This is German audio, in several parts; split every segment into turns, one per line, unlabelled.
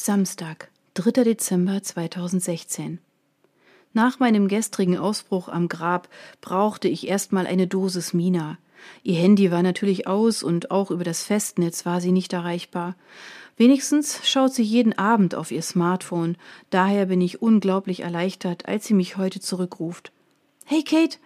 Samstag, 3. Dezember 2016. Nach meinem gestrigen Ausbruch am Grab brauchte ich erstmal eine Dosis Mina. Ihr Handy war natürlich aus und auch über das Festnetz war sie nicht erreichbar. Wenigstens schaut sie jeden Abend auf ihr Smartphone. Daher bin ich unglaublich erleichtert, als sie mich heute zurückruft. Hey Kate,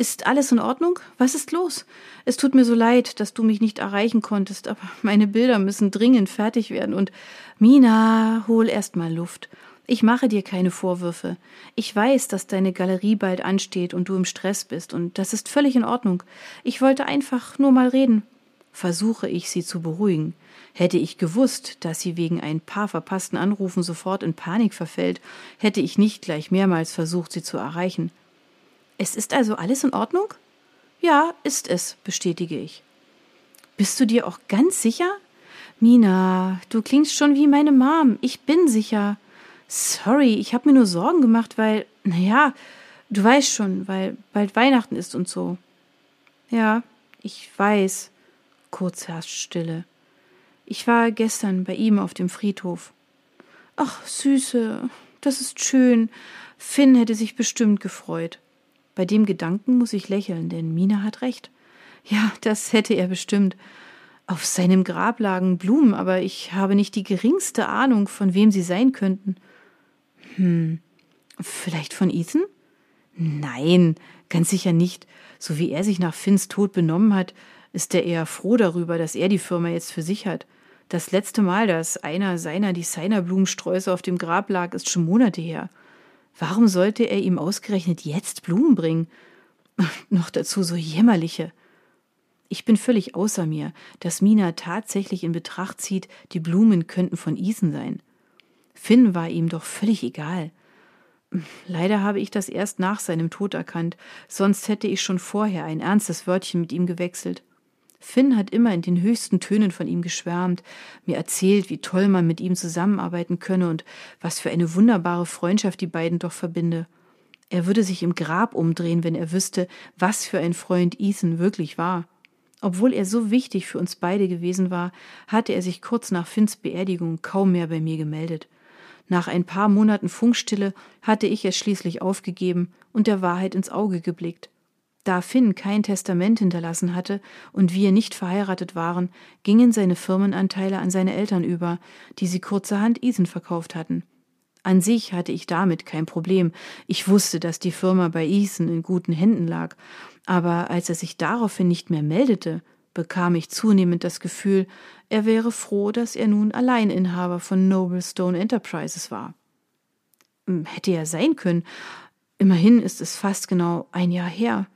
ist alles in Ordnung? Was ist los? Es tut mir so leid, dass du mich nicht erreichen konntest, aber meine Bilder müssen dringend fertig werden und Mina, hol erst mal Luft. Ich mache dir keine Vorwürfe. Ich weiß, dass deine Galerie bald ansteht und du im Stress bist, und das ist völlig in Ordnung. Ich wollte einfach nur mal reden. Versuche ich sie zu beruhigen. Hätte ich gewusst, dass sie wegen ein paar verpassten Anrufen sofort in Panik verfällt, hätte ich nicht gleich mehrmals versucht, sie zu erreichen. Es ist also alles in Ordnung? Ja, ist es, bestätige ich. Bist du dir auch ganz sicher? Mina, du klingst schon wie meine Mom. Ich bin sicher. Sorry, ich habe mir nur Sorgen gemacht, weil, naja, du weißt schon, weil bald Weihnachten ist und so. Ja, ich weiß. Kurz herrscht Stille. Ich war gestern bei ihm auf dem Friedhof. Ach, Süße, das ist schön. Finn hätte sich bestimmt gefreut. Bei dem Gedanken muss ich lächeln, denn Mina hat recht. Ja, das hätte er bestimmt. Auf seinem Grab lagen Blumen, aber ich habe nicht die geringste Ahnung, von wem sie sein könnten. Hm, vielleicht von Ethan? Nein, ganz sicher nicht. So wie er sich nach Finns Tod benommen hat, ist er eher froh darüber, dass er die Firma jetzt für sich hat. Das letzte Mal, dass einer seiner Designerblumensträuße auf dem Grab lag, ist schon Monate her. Warum sollte er ihm ausgerechnet jetzt Blumen bringen? Noch dazu so jämmerliche. Ich bin völlig außer mir, dass Mina tatsächlich in Betracht zieht, die Blumen könnten von Isen sein. Finn war ihm doch völlig egal. Leider habe ich das erst nach seinem Tod erkannt, sonst hätte ich schon vorher ein ernstes Wörtchen mit ihm gewechselt. Finn hat immer in den höchsten Tönen von ihm geschwärmt, mir erzählt, wie toll man mit ihm zusammenarbeiten könne und was für eine wunderbare Freundschaft die beiden doch verbinde. Er würde sich im Grab umdrehen, wenn er wüsste, was für ein Freund Ethan wirklich war. Obwohl er so wichtig für uns beide gewesen war, hatte er sich kurz nach Finns Beerdigung kaum mehr bei mir gemeldet. Nach ein paar Monaten Funkstille hatte ich es schließlich aufgegeben und der Wahrheit ins Auge geblickt. Da Finn kein Testament hinterlassen hatte und wir nicht verheiratet waren, gingen seine Firmenanteile an seine Eltern über, die sie kurzerhand Ethan verkauft hatten. An sich hatte ich damit kein Problem. Ich wusste, dass die Firma bei Ethan in guten Händen lag, aber als er sich daraufhin nicht mehr meldete, bekam ich zunehmend das Gefühl, er wäre froh, dass er nun Alleininhaber von Noble Stone Enterprises war. Hm, hätte ja sein können. Immerhin ist es fast genau ein Jahr her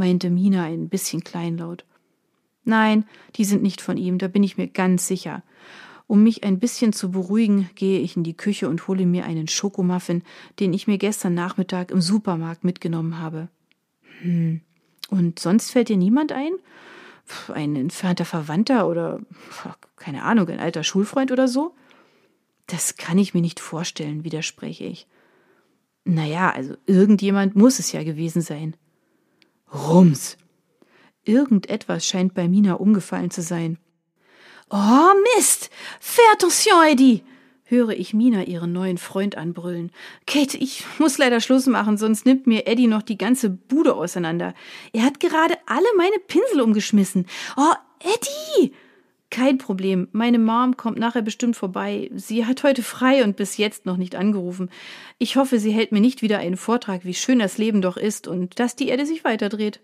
meinte Mina ein bisschen kleinlaut. Nein, die sind nicht von ihm, da bin ich mir ganz sicher. Um mich ein bisschen zu beruhigen, gehe ich in die Küche und hole mir einen Schokomuffin, den ich mir gestern Nachmittag im Supermarkt mitgenommen habe. Hm. Und sonst fällt dir niemand ein? Ein entfernter Verwandter oder keine Ahnung, ein alter Schulfreund oder so? Das kann ich mir nicht vorstellen, widerspreche ich. Naja, also irgendjemand muss es ja gewesen sein. Rums. Irgendetwas scheint bei Mina umgefallen zu sein. Oh Mist! Fais attention, Eddie! höre ich Mina ihren neuen Freund anbrüllen. Kate, ich muss leider Schluss machen, sonst nimmt mir Eddie noch die ganze Bude auseinander. Er hat gerade alle meine Pinsel umgeschmissen. Oh, Eddie! Kein Problem. Meine Mom kommt nachher bestimmt vorbei. Sie hat heute frei und bis jetzt noch nicht angerufen. Ich hoffe, sie hält mir nicht wieder einen Vortrag, wie schön das Leben doch ist und dass die Erde sich weiterdreht.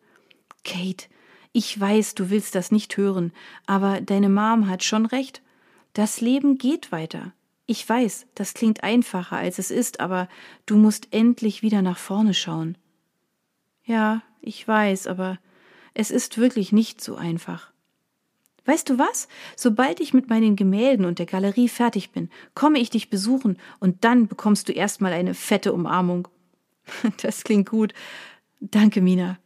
Kate, ich weiß, du willst das nicht hören, aber deine Mom hat schon recht. Das Leben geht weiter. Ich weiß, das klingt einfacher, als es ist, aber du musst endlich wieder nach vorne schauen. Ja, ich weiß, aber es ist wirklich nicht so einfach. Weißt du was? Sobald ich mit meinen Gemälden und der Galerie fertig bin, komme ich dich besuchen und dann bekommst du erstmal eine fette Umarmung. Das klingt gut. Danke, Mina.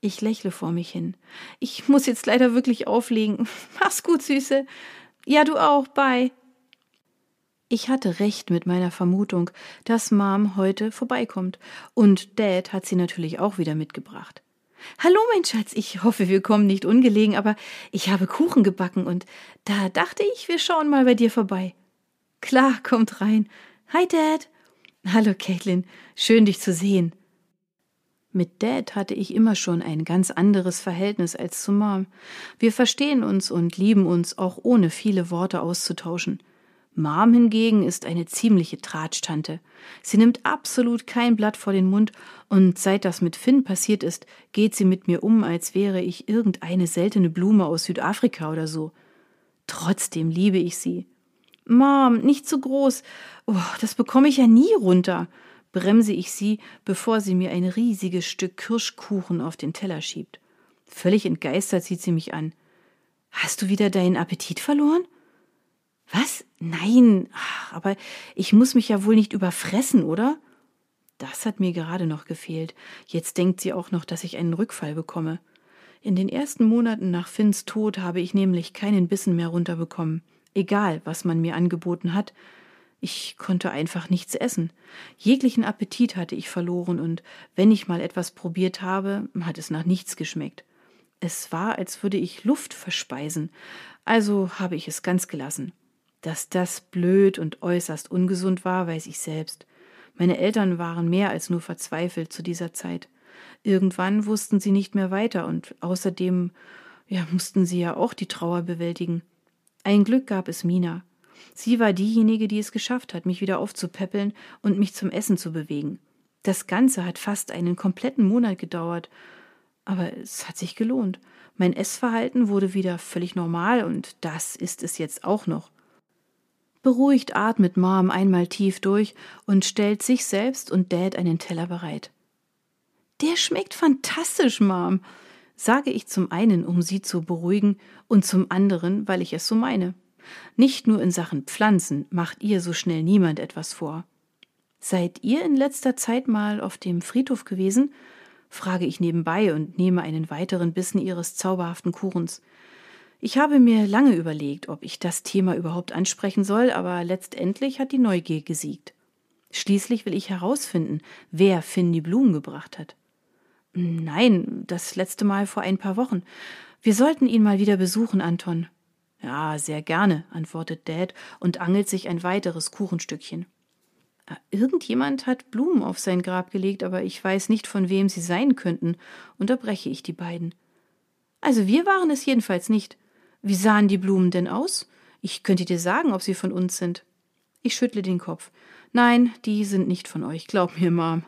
Ich lächle vor mich hin. Ich muss jetzt leider wirklich auflegen. Mach's gut, Süße. Ja, du auch. Bye. Ich hatte recht mit meiner Vermutung, dass Mom heute vorbeikommt. Und Dad hat sie natürlich auch wieder mitgebracht. Hallo, mein Schatz, ich hoffe, wir kommen nicht ungelegen, aber ich habe Kuchen gebacken und da dachte ich, wir schauen mal bei dir vorbei. Klar, kommt rein. Hi, Dad. Hallo, Caitlin. Schön, dich zu sehen. Mit Dad hatte ich immer schon ein ganz anderes Verhältnis als zu Mom. Wir verstehen uns und lieben uns auch ohne viele Worte auszutauschen. Mom hingegen ist eine ziemliche Tratsch-Tante. Sie nimmt absolut kein Blatt vor den Mund und seit das mit Finn passiert ist, geht sie mit mir um, als wäre ich irgendeine seltene Blume aus Südafrika oder so. Trotzdem liebe ich sie. Mom, nicht zu groß. Oh, das bekomme ich ja nie runter, bremse ich sie, bevor sie mir ein riesiges Stück Kirschkuchen auf den Teller schiebt. Völlig entgeistert sieht sie mich an. Hast du wieder deinen Appetit verloren? Was? Nein, Ach, aber ich muss mich ja wohl nicht überfressen, oder? Das hat mir gerade noch gefehlt. Jetzt denkt sie auch noch, dass ich einen Rückfall bekomme. In den ersten Monaten nach Finns Tod habe ich nämlich keinen Bissen mehr runterbekommen, egal was man mir angeboten hat. Ich konnte einfach nichts essen. Jeglichen Appetit hatte ich verloren, und wenn ich mal etwas probiert habe, hat es nach nichts geschmeckt. Es war, als würde ich Luft verspeisen, also habe ich es ganz gelassen. Dass das blöd und äußerst ungesund war, weiß ich selbst. Meine Eltern waren mehr als nur verzweifelt zu dieser Zeit. Irgendwann wussten sie nicht mehr weiter und außerdem ja, mussten sie ja auch die Trauer bewältigen. Ein Glück gab es Mina. Sie war diejenige, die es geschafft hat, mich wieder aufzupäppeln und mich zum Essen zu bewegen. Das Ganze hat fast einen kompletten Monat gedauert, aber es hat sich gelohnt. Mein Essverhalten wurde wieder völlig normal und das ist es jetzt auch noch. Beruhigt atmet Mom einmal tief durch und stellt sich selbst und Dad einen Teller bereit. Der schmeckt fantastisch, Mom, sage ich zum einen, um sie zu beruhigen, und zum anderen, weil ich es so meine. Nicht nur in Sachen Pflanzen macht ihr so schnell niemand etwas vor. Seid ihr in letzter Zeit mal auf dem Friedhof gewesen? frage ich nebenbei und nehme einen weiteren Bissen ihres zauberhaften Kuchens. Ich habe mir lange überlegt, ob ich das Thema überhaupt ansprechen soll, aber letztendlich hat die Neugier gesiegt. Schließlich will ich herausfinden, wer Finn die Blumen gebracht hat. Nein, das letzte Mal vor ein paar Wochen. Wir sollten ihn mal wieder besuchen, Anton. Ja, sehr gerne, antwortet Dad und angelt sich ein weiteres Kuchenstückchen. Äh, irgendjemand hat Blumen auf sein Grab gelegt, aber ich weiß nicht, von wem sie sein könnten, unterbreche ich die beiden. Also wir waren es jedenfalls nicht. Wie sahen die Blumen denn aus? Ich könnte dir sagen, ob sie von uns sind. Ich schüttle den Kopf. Nein, die sind nicht von euch, glaub mir, Mom.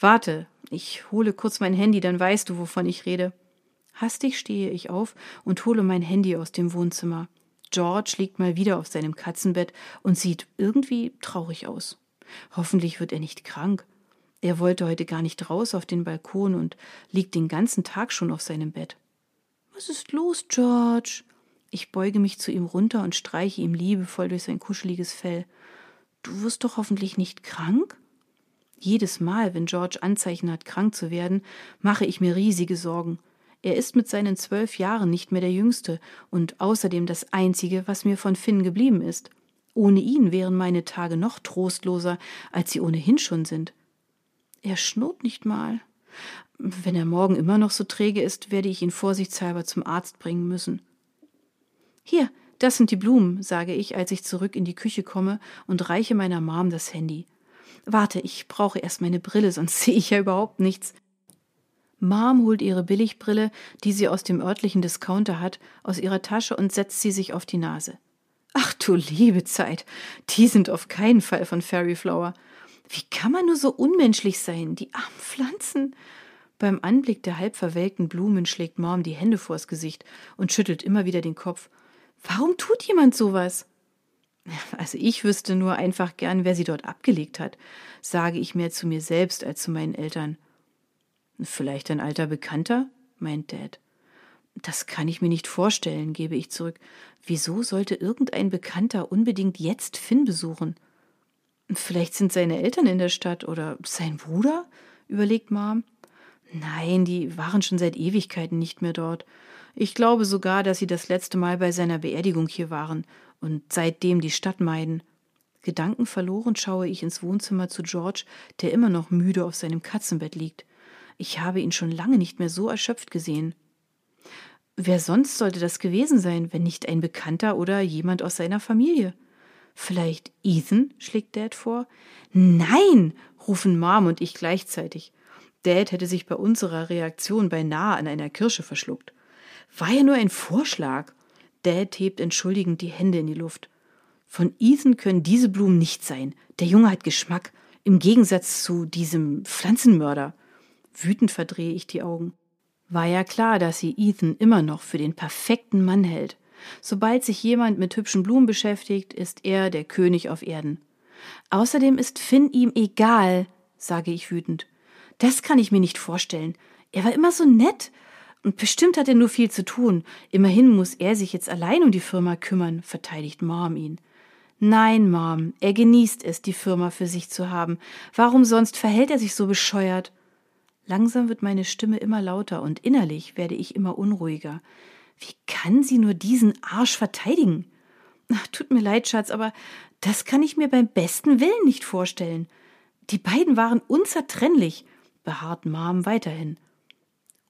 Warte, ich hole kurz mein Handy, dann weißt du, wovon ich rede. Hastig stehe ich auf und hole mein Handy aus dem Wohnzimmer. George liegt mal wieder auf seinem Katzenbett und sieht irgendwie traurig aus. Hoffentlich wird er nicht krank. Er wollte heute gar nicht raus auf den Balkon und liegt den ganzen Tag schon auf seinem Bett. Was ist los, George? Ich beuge mich zu ihm runter und streiche ihm liebevoll durch sein kuscheliges Fell. Du wirst doch hoffentlich nicht krank? Jedes Mal, wenn George Anzeichen hat, krank zu werden, mache ich mir riesige Sorgen. Er ist mit seinen zwölf Jahren nicht mehr der Jüngste und außerdem das Einzige, was mir von Finn geblieben ist. Ohne ihn wären meine Tage noch trostloser, als sie ohnehin schon sind. Er schnurrt nicht mal. Wenn er morgen immer noch so träge ist, werde ich ihn vorsichtshalber zum Arzt bringen müssen. Hier, das sind die Blumen, sage ich, als ich zurück in die Küche komme und reiche meiner Mom das Handy. Warte, ich brauche erst meine Brille, sonst sehe ich ja überhaupt nichts. Mom holt ihre Billigbrille, die sie aus dem örtlichen Discounter hat, aus ihrer Tasche und setzt sie sich auf die Nase. Ach du liebe Zeit, die sind auf keinen Fall von Fairyflower. Wie kann man nur so unmenschlich sein, die armen Pflanzen? Beim Anblick der halb verwelkten Blumen schlägt Mom die Hände vors Gesicht und schüttelt immer wieder den Kopf. Warum tut jemand sowas? Also ich wüsste nur einfach gern, wer sie dort abgelegt hat, sage ich mehr zu mir selbst als zu meinen Eltern. Vielleicht ein alter Bekannter? meint Dad. Das kann ich mir nicht vorstellen, gebe ich zurück. Wieso sollte irgendein Bekannter unbedingt jetzt Finn besuchen? Vielleicht sind seine Eltern in der Stadt oder sein Bruder? überlegt Mom. Nein, die waren schon seit Ewigkeiten nicht mehr dort. Ich glaube sogar, dass sie das letzte Mal bei seiner Beerdigung hier waren und seitdem die Stadt meiden. Gedankenverloren schaue ich ins Wohnzimmer zu George, der immer noch müde auf seinem Katzenbett liegt. Ich habe ihn schon lange nicht mehr so erschöpft gesehen. Wer sonst sollte das gewesen sein, wenn nicht ein Bekannter oder jemand aus seiner Familie? Vielleicht Ethan? schlägt Dad vor. Nein, rufen Mom und ich gleichzeitig. Dad hätte sich bei unserer Reaktion beinahe an einer Kirsche verschluckt. War ja nur ein Vorschlag. Dad hebt entschuldigend die Hände in die Luft. Von Ethan können diese Blumen nicht sein. Der Junge hat Geschmack. Im Gegensatz zu diesem Pflanzenmörder. Wütend verdrehe ich die Augen. War ja klar, dass sie Ethan immer noch für den perfekten Mann hält. Sobald sich jemand mit hübschen Blumen beschäftigt, ist er der König auf Erden. Außerdem ist Finn ihm egal, sage ich wütend. Das kann ich mir nicht vorstellen. Er war immer so nett. Und bestimmt hat er nur viel zu tun. Immerhin muss er sich jetzt allein um die Firma kümmern, verteidigt Mom ihn. Nein, Mom, er genießt es, die Firma für sich zu haben. Warum sonst verhält er sich so bescheuert? Langsam wird meine Stimme immer lauter und innerlich werde ich immer unruhiger. Wie kann sie nur diesen Arsch verteidigen? Ach, tut mir leid, Schatz, aber das kann ich mir beim besten Willen nicht vorstellen. Die beiden waren unzertrennlich, beharrt Mom weiterhin.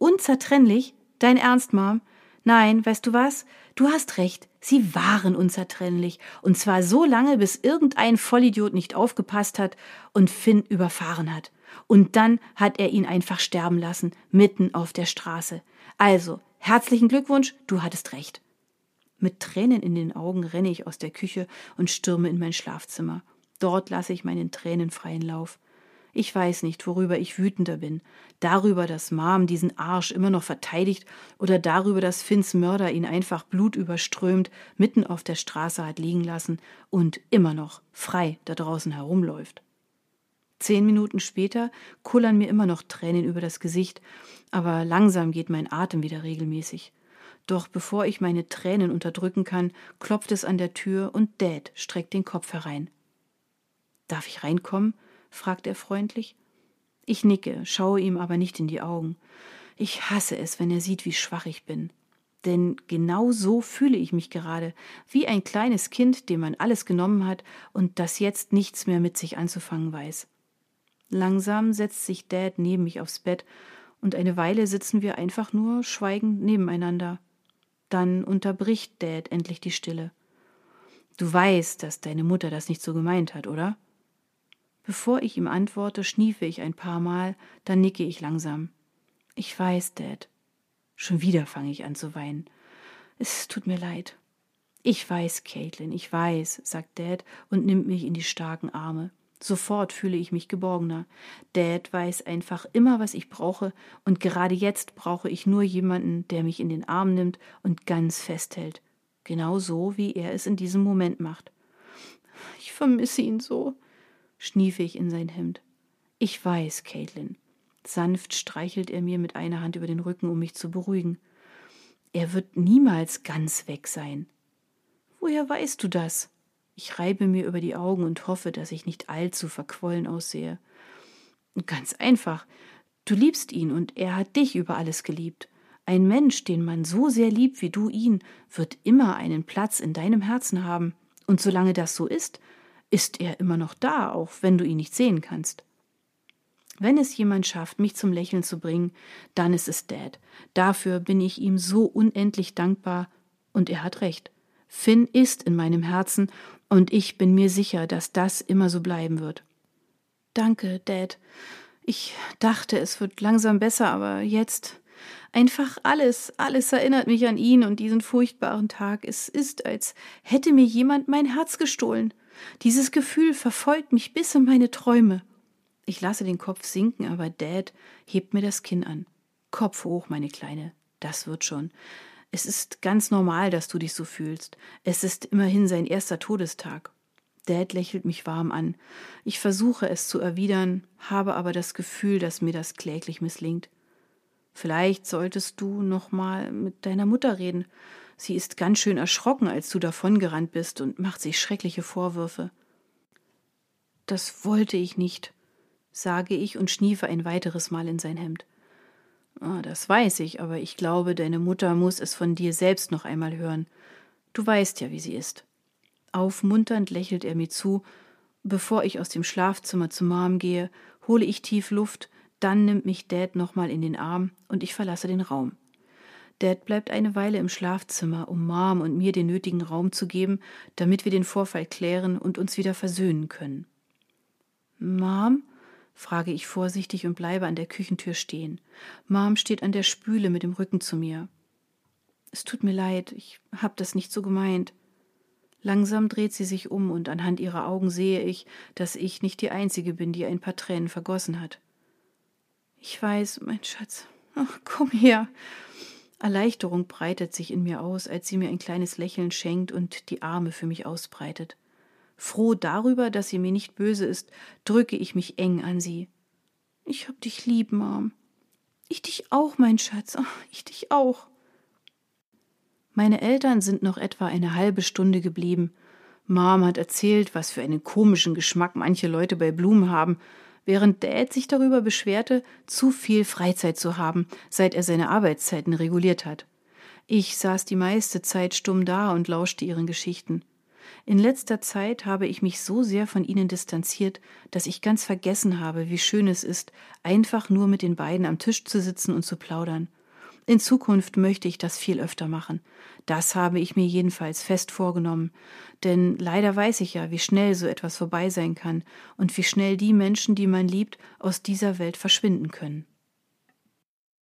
Unzertrennlich? Dein Ernst, Mom? Nein, weißt du was? Du hast recht. Sie waren unzertrennlich. Und zwar so lange, bis irgendein Vollidiot nicht aufgepasst hat und Finn überfahren hat. Und dann hat er ihn einfach sterben lassen, mitten auf der Straße. Also, herzlichen Glückwunsch, du hattest recht. Mit Tränen in den Augen renne ich aus der Küche und stürme in mein Schlafzimmer. Dort lasse ich meinen Tränen freien Lauf. Ich weiß nicht, worüber ich wütender bin. Darüber, dass Mom diesen Arsch immer noch verteidigt oder darüber, dass Finns Mörder ihn einfach blutüberströmt mitten auf der Straße hat liegen lassen und immer noch frei da draußen herumläuft. Zehn Minuten später kullern mir immer noch Tränen über das Gesicht, aber langsam geht mein Atem wieder regelmäßig. Doch bevor ich meine Tränen unterdrücken kann, klopft es an der Tür und Dad streckt den Kopf herein. Darf ich reinkommen? Fragt er freundlich. Ich nicke, schaue ihm aber nicht in die Augen. Ich hasse es, wenn er sieht, wie schwach ich bin. Denn genau so fühle ich mich gerade, wie ein kleines Kind, dem man alles genommen hat und das jetzt nichts mehr mit sich anzufangen weiß. Langsam setzt sich Dad neben mich aufs Bett und eine Weile sitzen wir einfach nur schweigend nebeneinander. Dann unterbricht Dad endlich die Stille. Du weißt, dass deine Mutter das nicht so gemeint hat, oder? Bevor ich ihm antworte, schniefe ich ein paar Mal, dann nicke ich langsam. Ich weiß, Dad. Schon wieder fange ich an zu weinen. Es tut mir leid. Ich weiß, Caitlin, ich weiß, sagt Dad und nimmt mich in die starken Arme. Sofort fühle ich mich geborgener. Dad weiß einfach immer, was ich brauche, und gerade jetzt brauche ich nur jemanden, der mich in den Arm nimmt und ganz festhält. Genau so, wie er es in diesem Moment macht. Ich vermisse ihn so schniefe ich in sein Hemd. Ich weiß, Caitlin. Sanft streichelt er mir mit einer Hand über den Rücken, um mich zu beruhigen. Er wird niemals ganz weg sein. Woher weißt du das? Ich reibe mir über die Augen und hoffe, dass ich nicht allzu verquollen aussehe. Ganz einfach. Du liebst ihn und er hat dich über alles geliebt. Ein Mensch, den man so sehr liebt wie du ihn, wird immer einen Platz in deinem Herzen haben. Und solange das so ist, ist er immer noch da, auch wenn du ihn nicht sehen kannst. Wenn es jemand schafft, mich zum Lächeln zu bringen, dann ist es Dad. Dafür bin ich ihm so unendlich dankbar, und er hat recht. Finn ist in meinem Herzen, und ich bin mir sicher, dass das immer so bleiben wird. Danke, Dad. Ich dachte, es wird langsam besser, aber jetzt einfach alles, alles erinnert mich an ihn und diesen furchtbaren Tag. Es ist, als hätte mir jemand mein Herz gestohlen. Dieses Gefühl verfolgt mich bis in meine Träume. Ich lasse den Kopf sinken, aber Dad hebt mir das Kinn an. Kopf hoch, meine Kleine. Das wird schon. Es ist ganz normal, dass du dich so fühlst. Es ist immerhin sein erster Todestag. Dad lächelt mich warm an. Ich versuche es zu erwidern, habe aber das Gefühl, dass mir das kläglich misslingt. Vielleicht solltest du noch mal mit deiner Mutter reden. Sie ist ganz schön erschrocken, als du davongerannt bist und macht sich schreckliche Vorwürfe. Das wollte ich nicht, sage ich und schniefe ein weiteres Mal in sein Hemd. Ah, das weiß ich, aber ich glaube, deine Mutter muss es von dir selbst noch einmal hören. Du weißt ja, wie sie ist. Aufmunternd lächelt er mir zu. Bevor ich aus dem Schlafzimmer zu Mom gehe, hole ich tief Luft, dann nimmt mich Dad nochmal in den Arm und ich verlasse den Raum. Dad bleibt eine Weile im Schlafzimmer, um Mom und mir den nötigen Raum zu geben, damit wir den Vorfall klären und uns wieder versöhnen können. Mom? frage ich vorsichtig und bleibe an der Küchentür stehen. Mom steht an der Spüle mit dem Rücken zu mir. Es tut mir leid, ich hab das nicht so gemeint. Langsam dreht sie sich um und anhand ihrer Augen sehe ich, dass ich nicht die Einzige bin, die ein paar Tränen vergossen hat. Ich weiß, mein Schatz. Ach, komm her. Erleichterung breitet sich in mir aus, als sie mir ein kleines Lächeln schenkt und die Arme für mich ausbreitet. Froh darüber, dass sie mir nicht böse ist, drücke ich mich eng an sie. Ich hab dich lieb, Mom. Ich dich auch, mein Schatz. Ach, ich dich auch. Meine Eltern sind noch etwa eine halbe Stunde geblieben. Mom hat erzählt, was für einen komischen Geschmack manche Leute bei Blumen haben, während Dad sich darüber beschwerte, zu viel Freizeit zu haben, seit er seine Arbeitszeiten reguliert hat. Ich saß die meiste Zeit stumm da und lauschte ihren Geschichten. In letzter Zeit habe ich mich so sehr von ihnen distanziert, dass ich ganz vergessen habe, wie schön es ist, einfach nur mit den beiden am Tisch zu sitzen und zu plaudern. In Zukunft möchte ich das viel öfter machen. Das habe ich mir jedenfalls fest vorgenommen. Denn leider weiß ich ja, wie schnell so etwas vorbei sein kann und wie schnell die Menschen, die man liebt, aus dieser Welt verschwinden können.